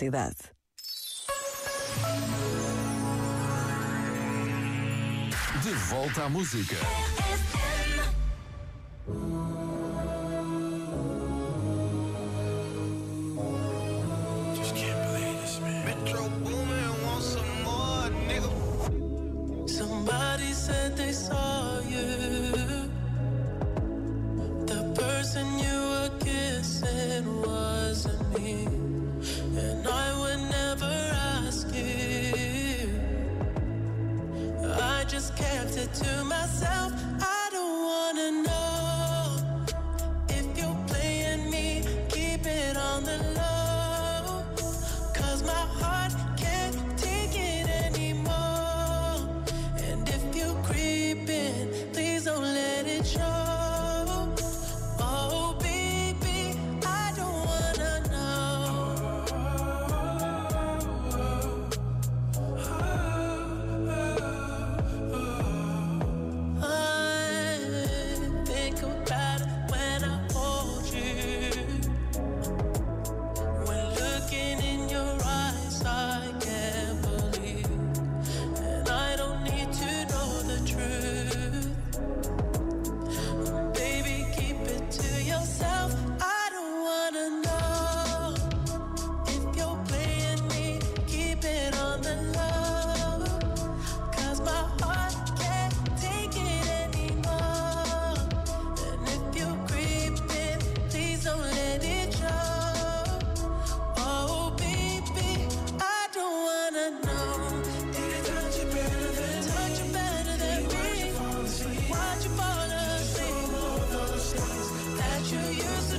cidade. De volta à música.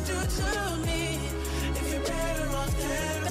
Do to me. If you're better off that,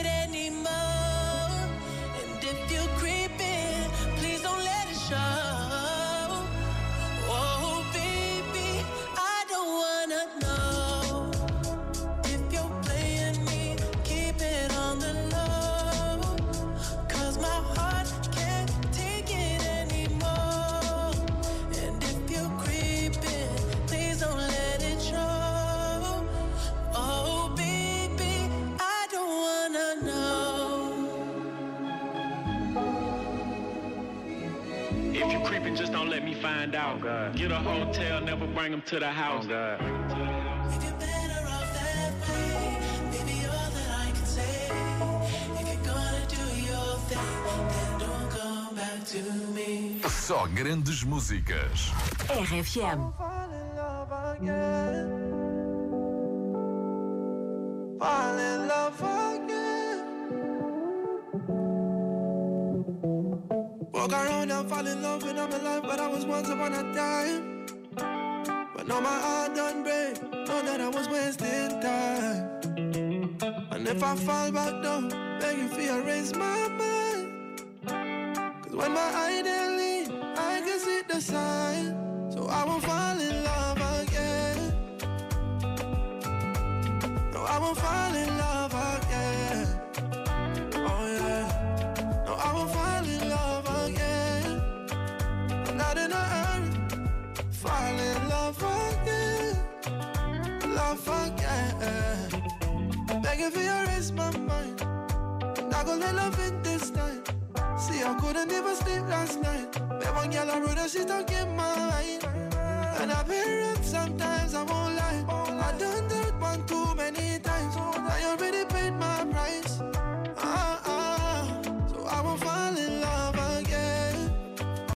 If you creeping, just don't let me find out. Oh, Get a hotel, never bring them to the house. Oh, if you're better off that Walk around and fall in love when I'm alive, but I was once upon a time. But now my heart done break, know that I was wasting time. And if I fall back down, begging for you raise my mind. Cause when my eye they leave, I can see the sign. So I won't fall in love again. No, I won't fall in love love again. Love again. Begging for you, raise my mind. Not gonna love it this time. See, I couldn't even sleep last night. That one girl I wrote she in my mind. And I've been sometimes, I won't lie.